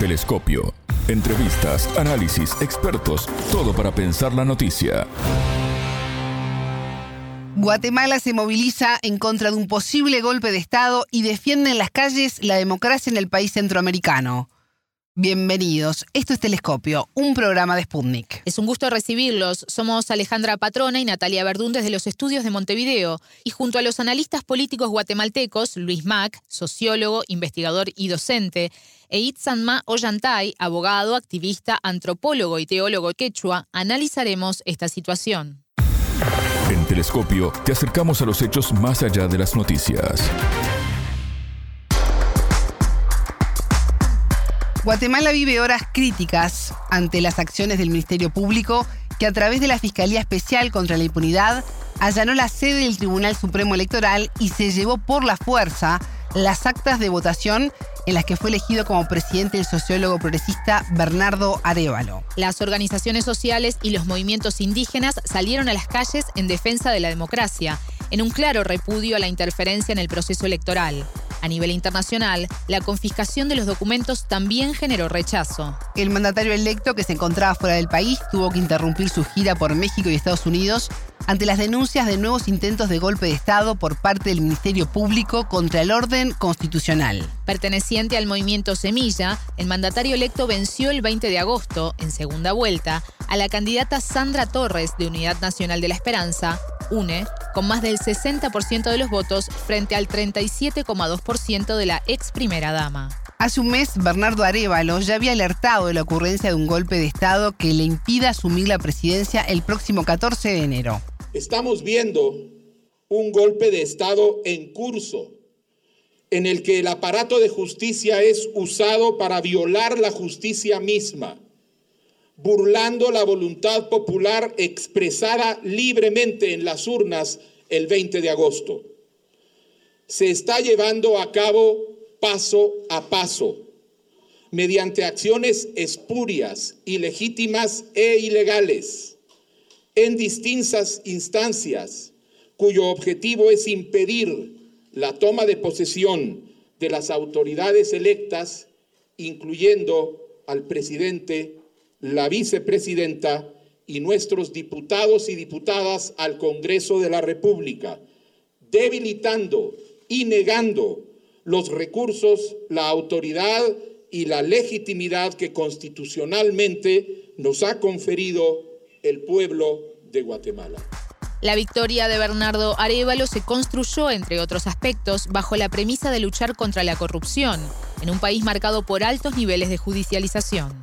Telescopio. Entrevistas, análisis, expertos, todo para pensar la noticia. Guatemala se moviliza en contra de un posible golpe de Estado y defiende en las calles la democracia en el país centroamericano. Bienvenidos. Esto es Telescopio, un programa de Sputnik. Es un gusto recibirlos. Somos Alejandra Patrona y Natalia Verdún desde los estudios de Montevideo. Y junto a los analistas políticos guatemaltecos, Luis Mac, sociólogo, investigador y docente, e Itzanma Ollantay, abogado, activista, antropólogo y teólogo quechua, analizaremos esta situación. En Telescopio te acercamos a los hechos más allá de las noticias. Guatemala vive horas críticas ante las acciones del Ministerio Público que a través de la Fiscalía Especial contra la Impunidad allanó la sede del Tribunal Supremo Electoral y se llevó por la fuerza las actas de votación en las que fue elegido como presidente el sociólogo progresista Bernardo Arevalo. Las organizaciones sociales y los movimientos indígenas salieron a las calles en defensa de la democracia, en un claro repudio a la interferencia en el proceso electoral. A nivel internacional, la confiscación de los documentos también generó rechazo. El mandatario electo que se encontraba fuera del país tuvo que interrumpir su gira por México y Estados Unidos ante las denuncias de nuevos intentos de golpe de Estado por parte del Ministerio Público contra el orden constitucional. Perteneciente al movimiento Semilla, el mandatario electo venció el 20 de agosto, en segunda vuelta, a la candidata Sandra Torres de Unidad Nacional de la Esperanza, UNE, con más del 60% de los votos frente al 37,2% de la ex primera dama. Hace un mes, Bernardo Arevalo ya había alertado de la ocurrencia de un golpe de Estado que le impida asumir la presidencia el próximo 14 de enero. Estamos viendo un golpe de Estado en curso, en el que el aparato de justicia es usado para violar la justicia misma burlando la voluntad popular expresada libremente en las urnas el 20 de agosto. Se está llevando a cabo paso a paso, mediante acciones espurias, ilegítimas e ilegales, en distintas instancias, cuyo objetivo es impedir la toma de posesión de las autoridades electas, incluyendo al presidente la vicepresidenta y nuestros diputados y diputadas al Congreso de la República, debilitando y negando los recursos, la autoridad y la legitimidad que constitucionalmente nos ha conferido el pueblo de Guatemala. La victoria de Bernardo Arevalo se construyó, entre otros aspectos, bajo la premisa de luchar contra la corrupción, en un país marcado por altos niveles de judicialización.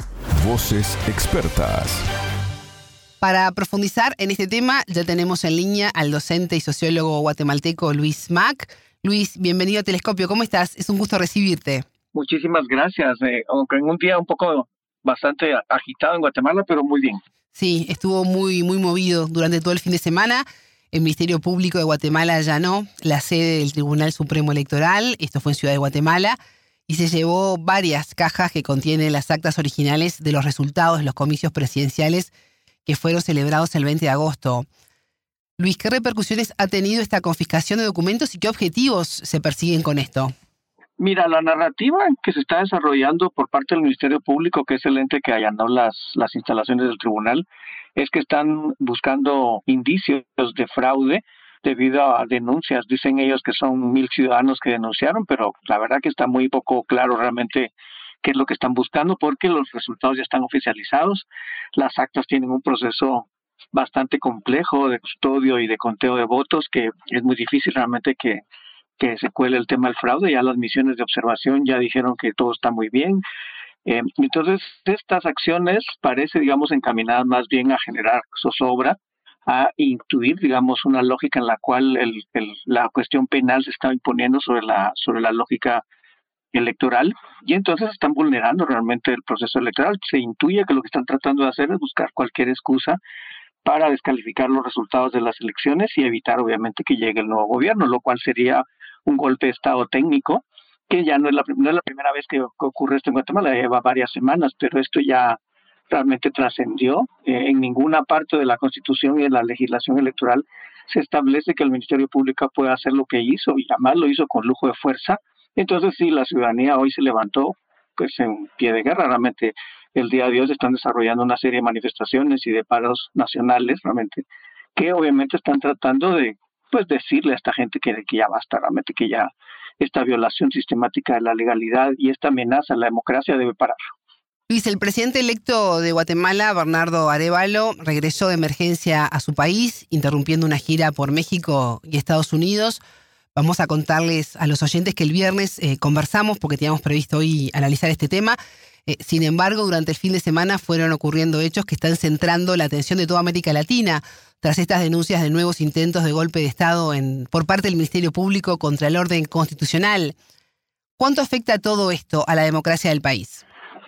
Voces expertas. Para profundizar en este tema, ya tenemos en línea al docente y sociólogo guatemalteco Luis Mac. Luis, bienvenido a Telescopio. ¿Cómo estás? Es un gusto recibirte. Muchísimas gracias. Eh, aunque en un día un poco bastante agitado en Guatemala, pero muy bien. Sí, estuvo muy, muy movido durante todo el fin de semana. El Ministerio Público de Guatemala allanó la sede del Tribunal Supremo Electoral. Esto fue en Ciudad de Guatemala y se llevó varias cajas que contienen las actas originales de los resultados de los comicios presidenciales que fueron celebrados el 20 de agosto. Luis, ¿qué repercusiones ha tenido esta confiscación de documentos y qué objetivos se persiguen con esto? Mira, la narrativa que se está desarrollando por parte del Ministerio Público, que es el ente que allanó las, las instalaciones del tribunal, es que están buscando indicios de fraude debido a denuncias. Dicen ellos que son mil ciudadanos que denunciaron, pero la verdad que está muy poco claro realmente qué es lo que están buscando porque los resultados ya están oficializados. Las actas tienen un proceso bastante complejo de custodio y de conteo de votos que es muy difícil realmente que, que se cuele el tema del fraude. Ya las misiones de observación ya dijeron que todo está muy bien. Eh, entonces, estas acciones parece, digamos, encaminadas más bien a generar zozobra a intuir, digamos, una lógica en la cual el, la cuestión penal se está imponiendo sobre la, sobre la lógica electoral y entonces están vulnerando realmente el proceso electoral. Se intuye que lo que están tratando de hacer es buscar cualquier excusa para descalificar los resultados de las elecciones y evitar obviamente que llegue el nuevo gobierno, lo cual sería un golpe de Estado técnico, que ya no es la, no es la primera vez que, ocurre esto en Guatemala, lleva varias semanas, pero esto ya realmente trascendió. Eh, en ninguna parte de la Constitución y de la legislación electoral se establece que el Ministerio Público pueda hacer lo que hizo y además lo hizo con lujo de fuerza. Entonces sí, la ciudadanía hoy se levantó pues en pie de guerra. Realmente el día de hoy se están desarrollando una serie de manifestaciones y de paros nacionales, realmente, que obviamente están tratando de pues decirle a esta gente que, que ya basta, realmente que ya esta violación sistemática de la legalidad y esta amenaza a la democracia debe parar. Luis, el presidente electo de Guatemala, Bernardo Arevalo, regresó de emergencia a su país, interrumpiendo una gira por México y Estados Unidos. Vamos a contarles a los oyentes que el viernes eh, conversamos, porque teníamos previsto hoy analizar este tema. Eh, sin embargo, durante el fin de semana fueron ocurriendo hechos que están centrando la atención de toda América Latina tras estas denuncias de nuevos intentos de golpe de Estado en, por parte del Ministerio Público contra el orden constitucional. ¿Cuánto afecta todo esto a la democracia del país?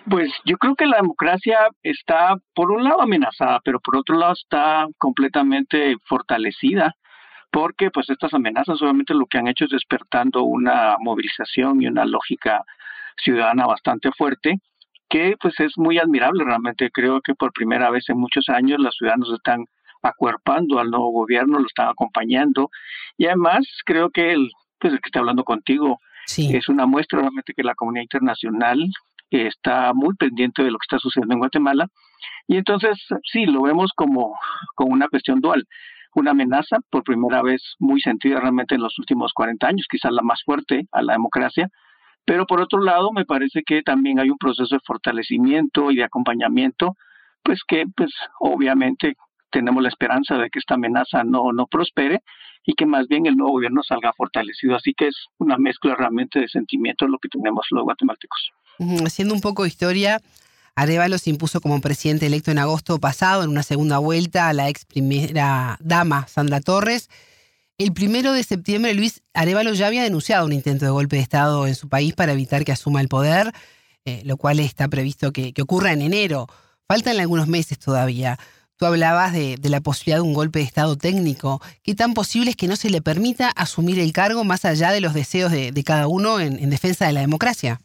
Pues yo creo que la democracia está, por un lado, amenazada, pero por otro lado está completamente fortalecida, porque pues estas amenazas obviamente lo que han hecho es despertando una movilización y una lógica ciudadana bastante fuerte, que pues es muy admirable realmente. Creo que por primera vez en muchos años los ciudadanos están acuerpando al nuevo gobierno, lo están acompañando, y además creo que el, pues el que está hablando contigo, Es una muestra realmente que la comunidad internacional está muy pendiente de lo que está sucediendo en Guatemala. Y entonces, sí, lo vemos como, como una cuestión dual. Una amenaza, por primera vez muy sentida realmente en los últimos 40 años, quizás la más fuerte a la democracia, pero por otro lado, me parece que también hay un proceso de fortalecimiento y de acompañamiento, pues que pues obviamente tenemos la esperanza de que esta amenaza no, no prospere y que más bien el nuevo gobierno salga fortalecido. Así que es una mezcla realmente de sentimientos lo que tenemos los guatemaltecos. Haciendo un poco de historia, Arevalo se impuso como presidente electo en agosto pasado en una segunda vuelta a la ex primera dama Sandra Torres. El primero de septiembre, Luis Arevalo ya había denunciado un intento de golpe de Estado en su país para evitar que asuma el poder, eh, lo cual está previsto que, ocurra en enero. Faltan algunos meses todavía. Tú hablabas de, la posibilidad de un golpe de Estado técnico. ¿Qué tan posible es que no se le permita asumir el cargo más allá de los deseos de, cada uno en defensa de la democracia?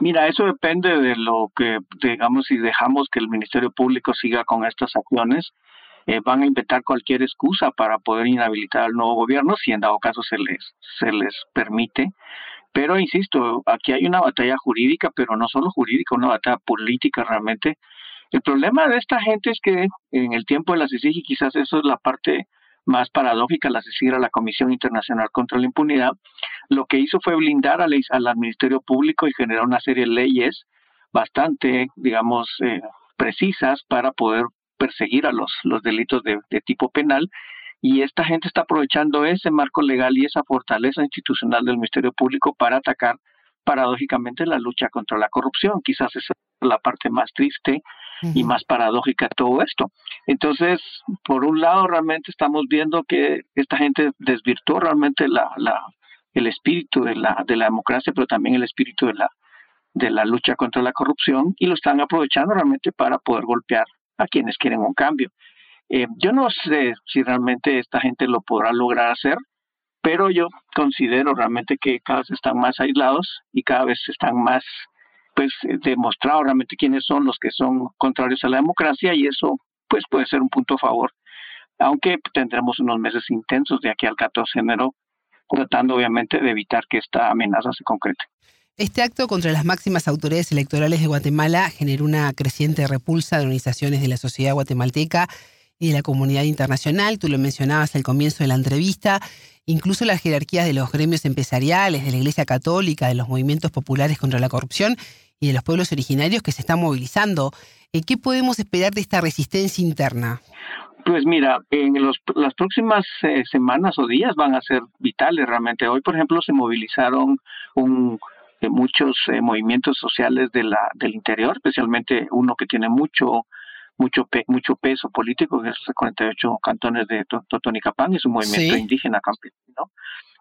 Mira, eso depende de lo que, digamos, si dejamos que el Ministerio Público siga con estas acciones, eh, van a inventar cualquier excusa para poder inhabilitar al nuevo gobierno, si en dado caso se les, se les permite. Pero insisto, aquí hay una batalla jurídica, pero no solo jurídica, una batalla política realmente. El problema de esta gente es que en el tiempo de la CICIG, quizás eso es la parte más paradójica la a la Comisión Internacional contra la Impunidad, lo que hizo fue blindar al, Ministerio Público y generar una serie de leyes bastante, digamos, eh, precisas para poder perseguir a los, delitos de, tipo penal y esta gente está aprovechando ese marco legal y esa fortaleza institucional del Ministerio Público para atacar paradójicamente la lucha contra la corrupción. Quizás esa es la parte más triste y más paradójica de todo esto. Entonces, por un lado, realmente estamos viendo que esta gente desvirtuó realmente la, la, el espíritu de la, de la democracia, pero también el espíritu de la, de la lucha contra la corrupción y lo están aprovechando realmente para poder golpear a quienes quieren un cambio. Eh, yo no sé si realmente esta gente lo podrá lograr hacer, pero yo considero realmente que cada vez están más aislados y cada vez están más pues demostrado realmente quiénes son los que son contrarios a la democracia y eso pues puede ser un punto a favor aunque tendremos unos meses intensos de aquí al 14 de enero tratando obviamente de evitar que esta amenaza se concrete. Este acto contra las máximas autoridades electorales de Guatemala generó una creciente repulsa de organizaciones de la sociedad guatemalteca y de la comunidad internacional. Tú lo mencionabas al comienzo de la entrevista. Incluso las jerarquías de los gremios empresariales, de la Iglesia Católica, de los movimientos populares contra la corrupción y de los pueblos originarios que se están movilizando. Eh, ¿Qué podemos esperar de esta resistencia interna? Pues mira, en las próximas eh, semanas o días van a ser vitales realmente. Hoy, por ejemplo, se movilizaron un, eh, muchos eh, movimientos sociales de la, del interior, especialmente uno que tiene mucho mucho mucho peso político, que es los 48 cantones de Totonicapán, es un movimiento indígena campesino.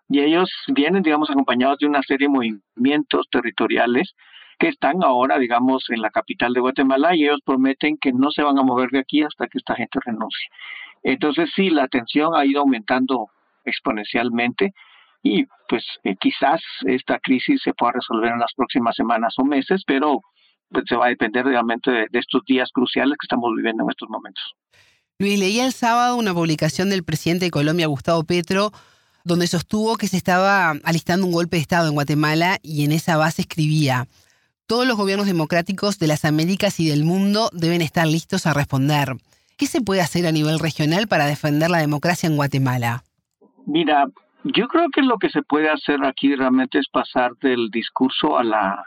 Y ellos vienen, digamos, acompañados de una serie de movimientos territoriales que están ahora, digamos, en la capital de Guatemala y ellos prometen que no se van a mover de aquí hasta que esta gente renuncie. Entonces sí, la tensión ha ido aumentando exponencialmente y pues eh, quizás esta crisis se pueda resolver en las próximas semanas o meses, pero pues, se va a depender realmente de, de estos días cruciales que estamos viviendo en estos momentos. Luis, leía el sábado una publicación del presidente de Colombia, Gustavo Petro, donde sostuvo que se estaba alistando un golpe de Estado en Guatemala y en esa base escribía, todos los gobiernos democráticos de las Américas y del mundo deben estar listos a responder. ¿Qué se puede hacer a nivel regional para defender la democracia en Guatemala? Mira, yo creo que lo que se puede hacer aquí realmente es pasar del discurso a la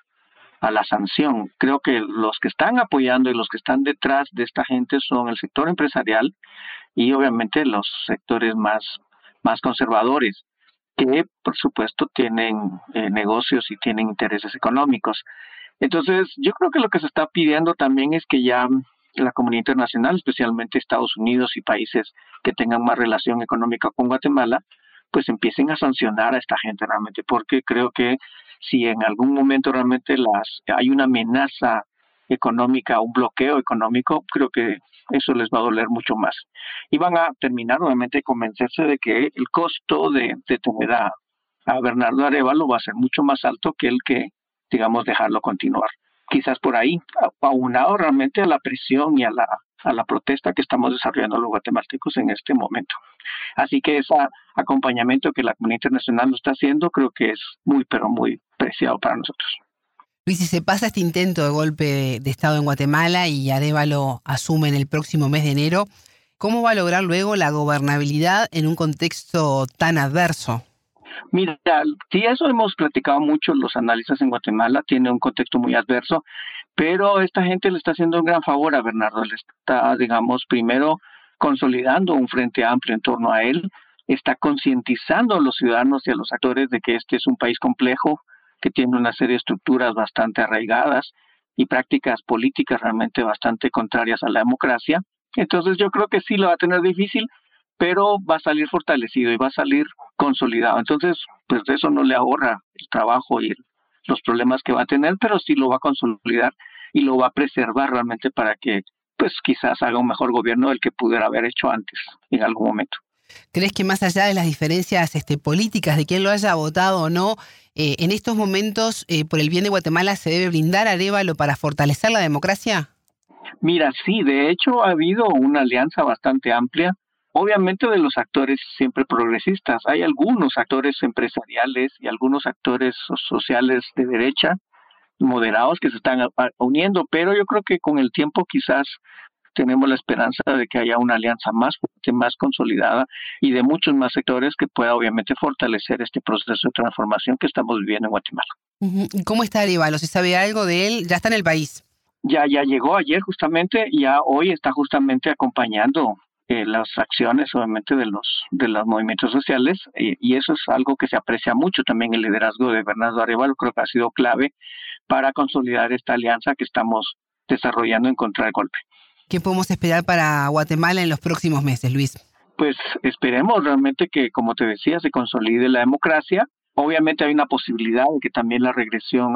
a la sanción. Creo que los que están apoyando y los que están detrás de esta gente son el sector empresarial y obviamente los sectores más más conservadores que por supuesto tienen eh, negocios y tienen intereses económicos. Entonces, yo creo que lo que se está pidiendo también es que ya la comunidad internacional, especialmente Estados Unidos y países que tengan más relación económica con Guatemala, pues empiecen a sancionar a esta gente realmente, porque creo que si en algún momento realmente las hay una amenaza económica, un bloqueo económico, creo que eso les va a doler mucho más. Y van a terminar obviamente convencerse de que el costo de, de tener a, a Bernardo Arevalo va a ser mucho más alto que el que, digamos, dejarlo continuar quizás por ahí, aunado realmente a la presión y a la, a la protesta que estamos desarrollando los guatemaltecos en este momento. Así que ese acompañamiento que la comunidad internacional nos está haciendo creo que es muy, pero muy preciado para nosotros. Luis, si se pasa este intento de golpe de Estado en Guatemala y Arevalo asume en el próximo mes de enero, ¿cómo va a lograr luego la gobernabilidad en un contexto tan adverso? Mira, sí, eso hemos platicado mucho los analistas en Guatemala, tiene un contexto muy adverso, pero esta gente le está haciendo un gran favor a Bernardo, le está, digamos, primero consolidando un frente amplio en torno a él, está concientizando a los ciudadanos y a los actores de que este es un país complejo, que tiene una serie de estructuras bastante arraigadas y prácticas políticas realmente bastante contrarias a la democracia. Entonces yo creo que sí lo va a tener difícil, pero va a salir fortalecido y va a salir consolidado. Entonces, pues de eso no le ahorra el trabajo y los problemas que va a tener, pero sí lo va a consolidar y lo va a preservar realmente para que, pues quizás haga un mejor gobierno del que pudiera haber hecho antes en algún momento. ¿Crees que más allá de las diferencias este, políticas, de quién lo haya votado o no, eh, en estos momentos, eh, por el bien de Guatemala, se debe brindar a Arevalo para fortalecer la democracia? Mira, sí, de hecho ha habido una alianza bastante amplia obviamente de los actores siempre progresistas. Hay algunos actores empresariales y algunos actores sociales de derecha moderados que se están uniendo, pero yo creo que con el tiempo quizás tenemos la esperanza de que haya una alianza más fuerte, más consolidada y de muchos más sectores que pueda obviamente fortalecer este proceso de transformación que estamos viviendo en Guatemala. ¿Cómo está Arevalo? ¿Se sabe algo de él? Ya está en el país. Ya, ya llegó ayer justamente, ya hoy está justamente acompañando eh, las acciones obviamente de los de los movimientos sociales eh, y eso es algo que se aprecia mucho también el liderazgo de Bernardo Arevalo creo que ha sido clave para consolidar esta alianza que estamos desarrollando en contra del golpe. ¿Qué podemos esperar para Guatemala en los próximos meses, Luis? Pues esperemos realmente que, como te decía, se consolide la democracia. Obviamente hay una posibilidad de que también la regresión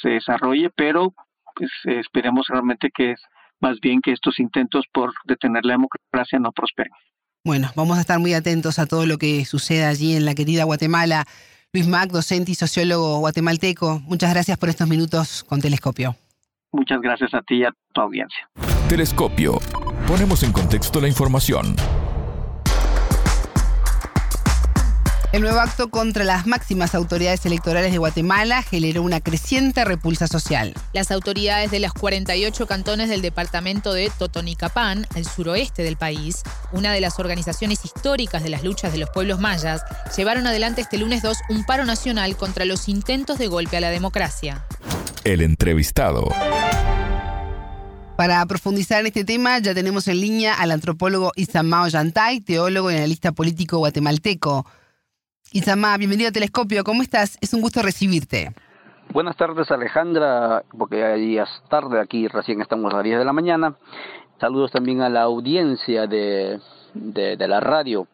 se desarrolle, pero pues esperemos realmente que más bien que estos intentos por detener la democracia no prosperen. Bueno, vamos a estar muy atentos a todo lo que suceda allí en la querida Guatemala. Luis Mac, docente y sociólogo guatemalteco, muchas gracias por estos minutos con Telescopio. Muchas gracias a ti y a tu audiencia. Telescopio. Ponemos en contexto la información. El nuevo acto contra las máximas autoridades electorales de Guatemala generó una creciente repulsa social. Las autoridades de los 48 cantones del departamento de Totonicapán, al suroeste del país, una de las organizaciones históricas de las luchas de los pueblos mayas, llevaron adelante este lunes 2 un paro nacional contra los intentos de golpe a la democracia. El entrevistado. Para profundizar en este tema, ya tenemos en línea al antropólogo Isamao Yantay, teólogo y analista político guatemalteco. Isama, bienvenido a Telescopio. ¿Cómo estás? Es un gusto recibirte. Buenas tardes, Alejandra, porque ya es tarde aquí, recién estamos a las 10 de la mañana. Saludos también a la audiencia de, de, la radio.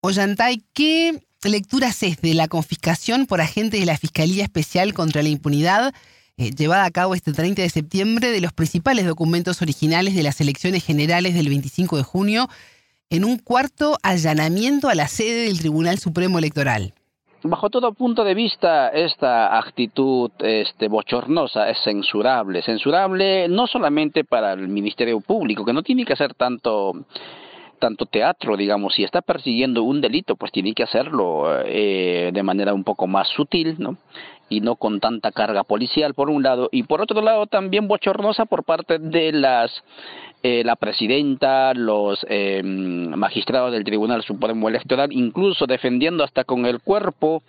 Ollantay, ¿qué lecturas es de la confiscación por agentes de la Fiscalía Especial contra la Impunidad eh, llevada a cabo este 30 de septiembre de los principales documentos originales de las elecciones generales del 25 de junio en un cuarto allanamiento a la sede del Tribunal Supremo Electoral. Bajo todo punto de vista, esta actitud este, bochornosa es censurable. Censurable no solamente para el Ministerio Público, que no tiene que hacer tanto tanto teatro, digamos, si está persiguiendo un delito, pues tiene que hacerlo eh, de manera un poco más sutil, ¿no? y no con tanta carga policial por un lado y por otro lado también bochornosa por parte de las eh, la presidenta, los eh, magistrados del Tribunal Supremo Electoral, incluso defendiendo hasta con el cuerpo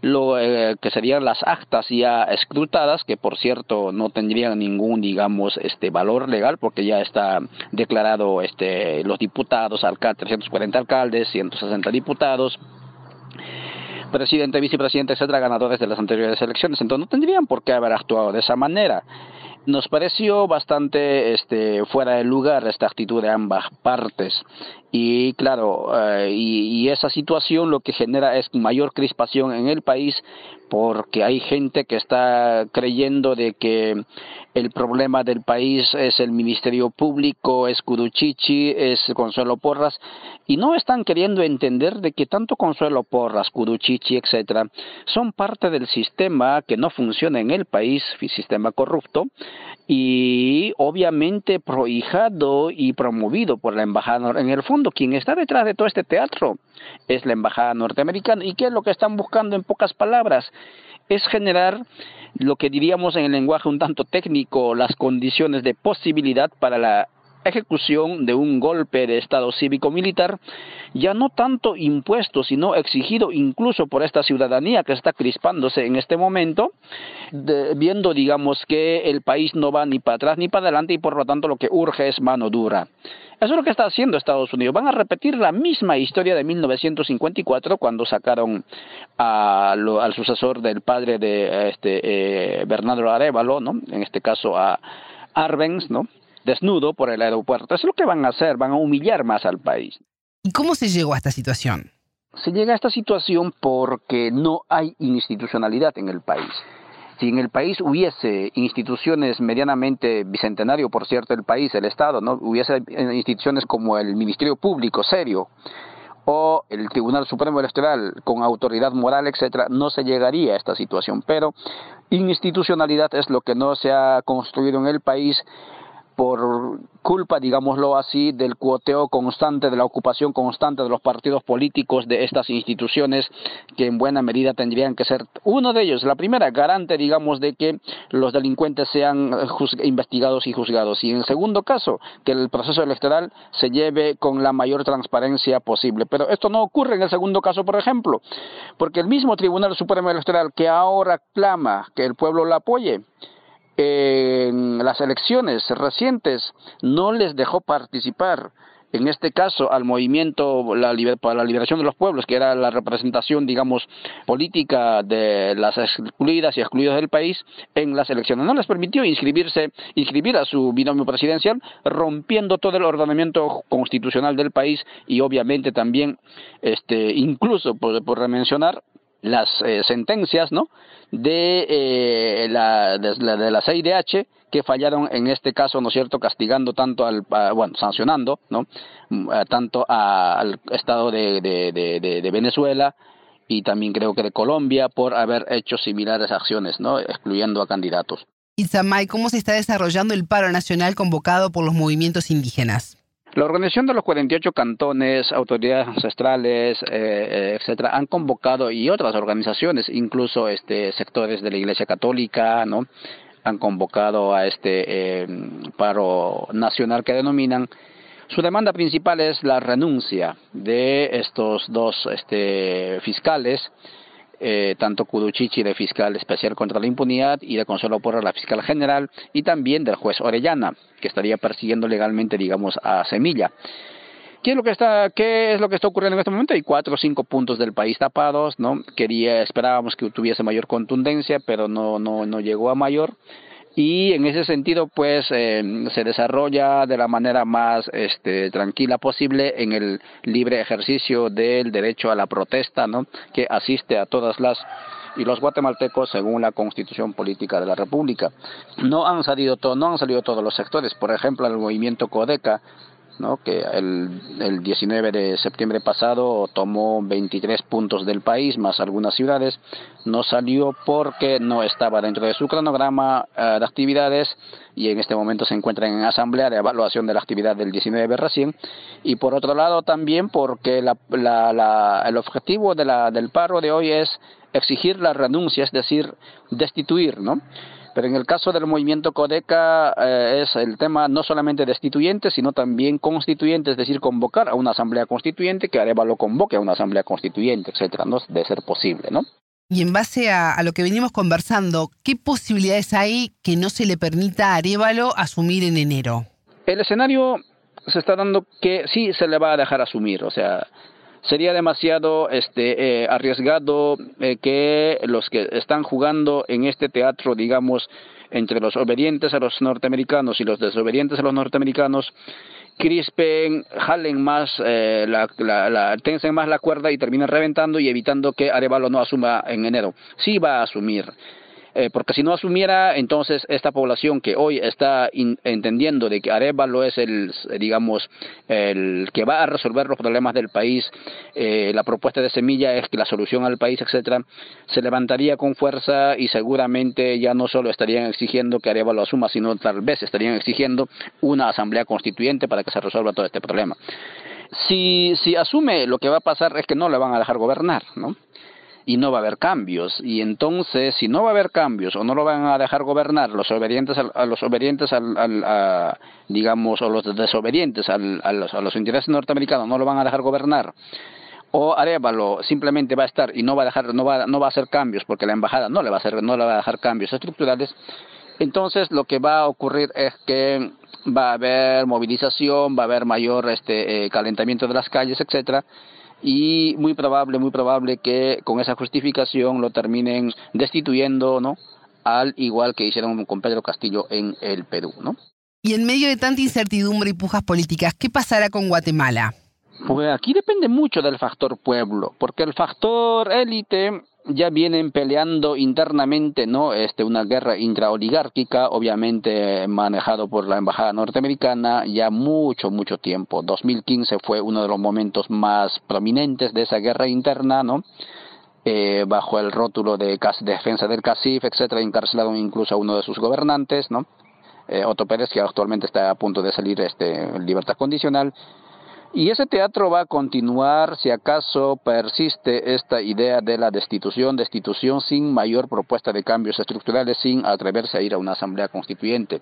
lo eh, que serían las actas ya escrutadas, que por cierto no tendrían ningún, digamos, este valor legal, porque ya está declarado este los diputados, alcaldes, 340 alcaldes, 160 diputados presidente, vicepresidente, etcétera, ganadores de las anteriores elecciones. Entonces no tendrían por qué haber actuado de esa manera. Nos pareció bastante este, fuera de lugar esta actitud de ambas partes. Y claro, eh, y, esa situación lo que genera es mayor crispación en el país porque hay gente que está creyendo de que el problema del país es el Ministerio Público, es Curuchichi, es Consuelo Porras, y no están queriendo entender de que tanto Consuelo Porras, Curuchichi, etcétera, son parte del sistema que no funciona en el país, sistema corrupto, y obviamente prohijado y promovido por la embajada en el fondo quien está detrás de todo este teatro es la embajada norteamericana. Y qué es lo que están buscando en pocas palabras es generar lo que diríamos en el lenguaje un tanto técnico las condiciones de posibilidad para la ejecución de un golpe de Estado cívico-militar, ya no tanto impuesto, sino exigido incluso por esta ciudadanía que está crispándose en este momento, viendo, digamos, que el país no va ni para atrás ni para adelante y por lo tanto lo que urge es mano dura. Eso es lo que está haciendo Estados Unidos. Van a repetir la misma historia de 1954 cuando sacaron al sucesor del padre de este, eh, Bernardo Arevalo, ¿no? en este caso a Arbenz, ¿no? Desnudo por el aeropuerto. Eso es lo que van a hacer, van a humillar más al país. ¿Y cómo se llegó a esta situación? Se llega a esta situación porque no hay institucionalidad en el país. Si en el país hubiese instituciones medianamente bicentenario, por cierto, el país, el Estado, no hubiese instituciones como el Ministerio Público serio o el Tribunal Supremo Electoral con autoridad moral, etcétera, no se llegaría a esta situación. Pero institucionalidad es lo que no se ha construido en el país por culpa, digámoslo así, del cuoteo constante, de la ocupación constante de los partidos políticos de estas instituciones que en buena medida tendrían que ser uno de ellos, la primera, garante, digamos, de que los delincuentes sean investigados y juzgados. Y en segundo caso, que el proceso electoral se lleve con la mayor transparencia posible. Pero esto no ocurre en el segundo caso, por ejemplo, porque el mismo Tribunal Supremo Electoral que ahora clama que el pueblo lo apoye, en las elecciones recientes no les dejó participar en este caso al movimiento para la liberación de los pueblos, que era la representación, digamos, política de las excluidas y excluidos del país en las elecciones. No les permitió inscribirse, inscribir a su binomio presidencial, rompiendo todo el ordenamiento constitucional del país y obviamente también, este, incluso por, por mencionar, las eh, sentencias ¿no? de, eh, la, de, la, de la CIDH que fallaron en este caso, ¿no es cierto?, castigando tanto al, bueno, sancionando, ¿no?, mm, tanto al Estado de, Venezuela y también creo que de Colombia por haber hecho similares acciones, ¿no?, excluyendo a candidatos. Itzamay, ¿cómo se está desarrollando el paro nacional convocado por los movimientos indígenas? La organización de los 48 cantones, autoridades ancestrales, eh, eh, etcétera, han convocado y otras organizaciones, incluso este sectores de la Iglesia Católica, ¿no? Han convocado a este eh, paro nacional que denominan. Su demanda principal es la renuncia de estos dos este, fiscales eh, tanto Cuduchichi de fiscal especial contra la impunidad y de Consuelo Porra la fiscal general y también del juez Orellana que estaría persiguiendo legalmente digamos a Semilla ¿Qué es lo que está, qué es lo que está ocurriendo en este momento? Hay cuatro o cinco puntos del país tapados, ¿no? Quería, esperábamos que tuviese mayor contundencia, pero no, no, no llegó a mayor y en ese sentido pues eh, se desarrolla de la manera más este, tranquila posible en el libre ejercicio del derecho a la protesta ¿no? que asiste a todas las y los guatemaltecos según la constitución política de la república no han salido no han salido todos los sectores por ejemplo el movimiento Codeca ¿no? que el, el 19 de septiembre pasado tomó 23 puntos del país más algunas ciudades, no salió porque no estaba dentro de su cronograma eh, de actividades y en este momento se encuentra en asamblea de evaluación de la actividad del 19 recién y por otro lado también porque la, la, el objetivo de la, del paro de hoy es exigir la renuncia, es decir, destituir, ¿no? Pero en el caso del movimiento Codeca eh, es el tema no solamente destituyente, sino también constituyente, es decir, convocar a una asamblea constituyente, que Arevalo convoque a una asamblea constituyente, etcétera, ¿no? De ser posible, ¿no? Y en base a, lo que venimos conversando, ¿qué posibilidades hay que no se le permita a Arevalo asumir en enero? El escenario se está dando que sí se le va a dejar asumir, o sea, sería demasiado este, eh, arriesgado eh, que los que están jugando en este teatro, digamos, entre los obedientes a los norteamericanos y los desobedientes a los norteamericanos, crispen, jalen más, eh, la, la, tensen más la cuerda y terminen reventando y evitando que Arevalo no asuma en enero. Sí va a asumir. Eh, porque si no asumiera, entonces esta población que hoy está entendiendo de que Arevalo es el, digamos, el que va a resolver los problemas del país, eh, la propuesta de Semilla es que la solución al país, etcétera, se levantaría con fuerza y seguramente ya no solo estarían exigiendo que Arevalo asuma, sino tal vez estarían exigiendo una asamblea constituyente para que se resuelva todo este problema. Si, si asume, lo que va a pasar es que no le van a dejar gobernar, ¿no? Y no va a haber cambios. Y entonces, si no va a haber cambios o no lo van a dejar gobernar los obedientes a, los obedientes al, digamos, o los desobedientes al, a, los, a los intereses norteamericanos no lo van a dejar gobernar, o Arevalo simplemente va a estar y no va a dejar no va no va a hacer cambios porque la embajada no le va a hacer no le va a dejar cambios estructurales entonces lo que va a ocurrir es que va a haber movilización va a haber mayor este eh, calentamiento de las calles etcétera y muy probable, muy probable que con esa justificación lo terminen destituyendo, ¿no? Al igual que hicieron con Pedro Castillo en el Perú, ¿no? Y en medio de tanta incertidumbre y pujas políticas, ¿qué pasará con Guatemala? Pues aquí depende mucho del factor pueblo, porque el factor élite ya vienen peleando internamente, ¿no? Este, una guerra intraoligárquica, obviamente manejado por la embajada norteamericana, ya mucho, mucho tiempo. 2015 fue uno de los momentos más prominentes de esa guerra interna, ¿no? Eh, bajo el rótulo de defensa del CACIF, etcétera, encarcelado incluso a uno de sus gobernantes, ¿no? Eh, Otto Pérez, que actualmente está a punto de salir este, en libertad condicional. Y ese teatro va a continuar si acaso persiste esta idea de la destitución, destitución sin mayor propuesta de cambios estructurales, sin atreverse a ir a una asamblea constituyente.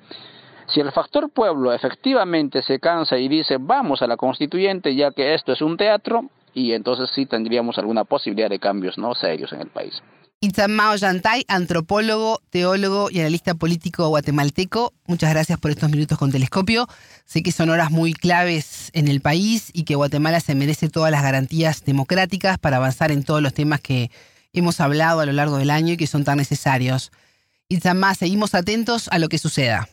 Si el factor pueblo efectivamente se cansa y dice vamos a la constituyente ya que esto es un teatro, y entonces sí tendríamos alguna posibilidad de cambios no serios en el país. Itzamao Yantay, antropólogo, teólogo y analista político guatemalteco. Muchas gracias por estos minutos con Telescopio. Sé que son horas muy claves en el país y que Guatemala se merece todas las garantías democráticas para avanzar en todos los temas que hemos hablado a lo largo del año y que son tan necesarios. Itzamá, seguimos atentos a lo que suceda.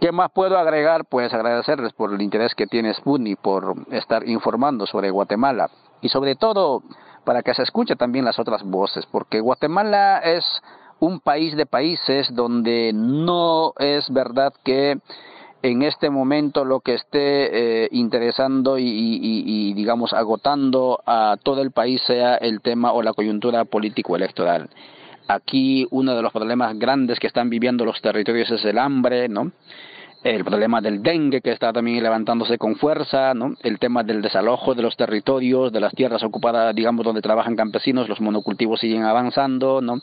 ¿Qué más puedo agregar? Pues agradecerles por el interés que tiene Sputnik por estar informando sobre Guatemala y sobre todo para que se escuche también las otras voces, porque Guatemala es un país de países donde no es verdad que en este momento lo que esté eh, interesando y, digamos agotando a todo el país sea el tema o la coyuntura político-electoral. Aquí uno de los problemas grandes que están viviendo los territorios es el hambre, ¿no? El problema del dengue que está también levantándose con fuerza, ¿no? el tema del desalojo de los territorios, de las tierras ocupadas, digamos, donde trabajan campesinos, los monocultivos siguen avanzando, ¿no?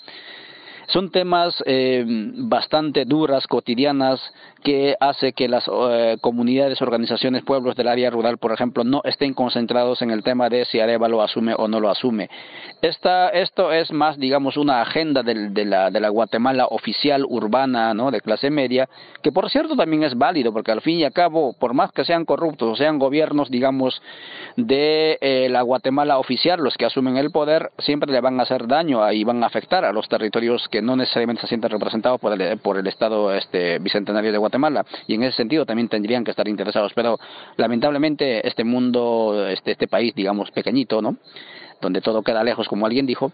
Son temas eh, bastante duras, cotidianas, que hace que las eh, comunidades, organizaciones, pueblos del área rural, por ejemplo, no estén concentrados en el tema de si Areva lo asume o no lo asume. Esta, esto es más, digamos, una agenda de, la, de la Guatemala oficial urbana, ¿no? de clase media, que por cierto también es válido, porque al fin y al cabo, por más que sean corruptos o sean gobiernos, digamos, de eh, la Guatemala oficial, los que asumen el poder, siempre le van a hacer daño y van a afectar a los territorios que no necesariamente se sienten representados por el, por el Estado este, bicentenario de Guatemala. Y en ese sentido también tendrían que estar interesados. Pero lamentablemente este mundo este, este país digamos pequeñito no donde todo queda lejos como alguien dijo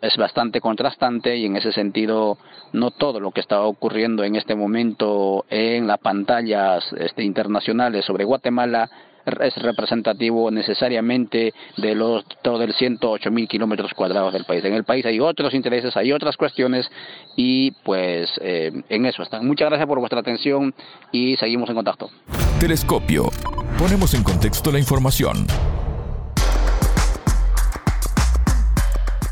es bastante contrastante y en ese sentido no todo lo que está ocurriendo en este momento en las pantallas este, internacionales sobre Guatemala es representativo necesariamente de los todo el 108 mil kilómetros cuadrados del país. En el país hay otros intereses, hay otras cuestiones y pues eh, en eso están. Muchas gracias por vuestra atención y seguimos en contacto. Telescopio. Ponemos en contexto la información.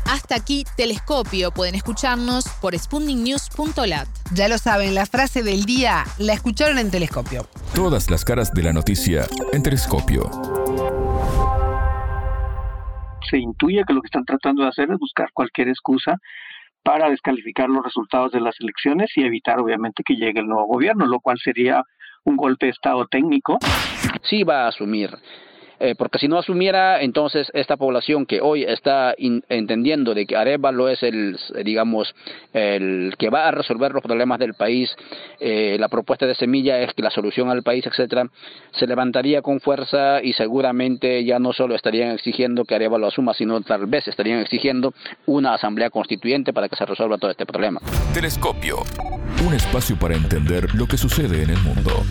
Hasta aquí Telescopio. Pueden escucharnos por spundingnews.lat. Ya lo saben, la frase del día la escucharon en Telescopio. Todas las caras de la noticia en Telescopio. Se intuye que lo que están tratando de hacer es buscar cualquier excusa para descalificar los resultados de las elecciones y evitar obviamente que llegue el nuevo gobierno, lo cual sería un golpe de Estado técnico. Sí va a asumir eh, porque si no asumiera, entonces esta población que hoy está entendiendo de que Arevalo es el, digamos, el que va a resolver los problemas del país, eh, la propuesta de Semilla es que la solución al país, etcétera, se levantaría con fuerza y seguramente ya no solo estarían exigiendo que Arevalo asuma, sino tal vez estarían exigiendo una asamblea constituyente para que se resuelva todo este problema. Telescopio, un espacio para entender lo que sucede en el mundo.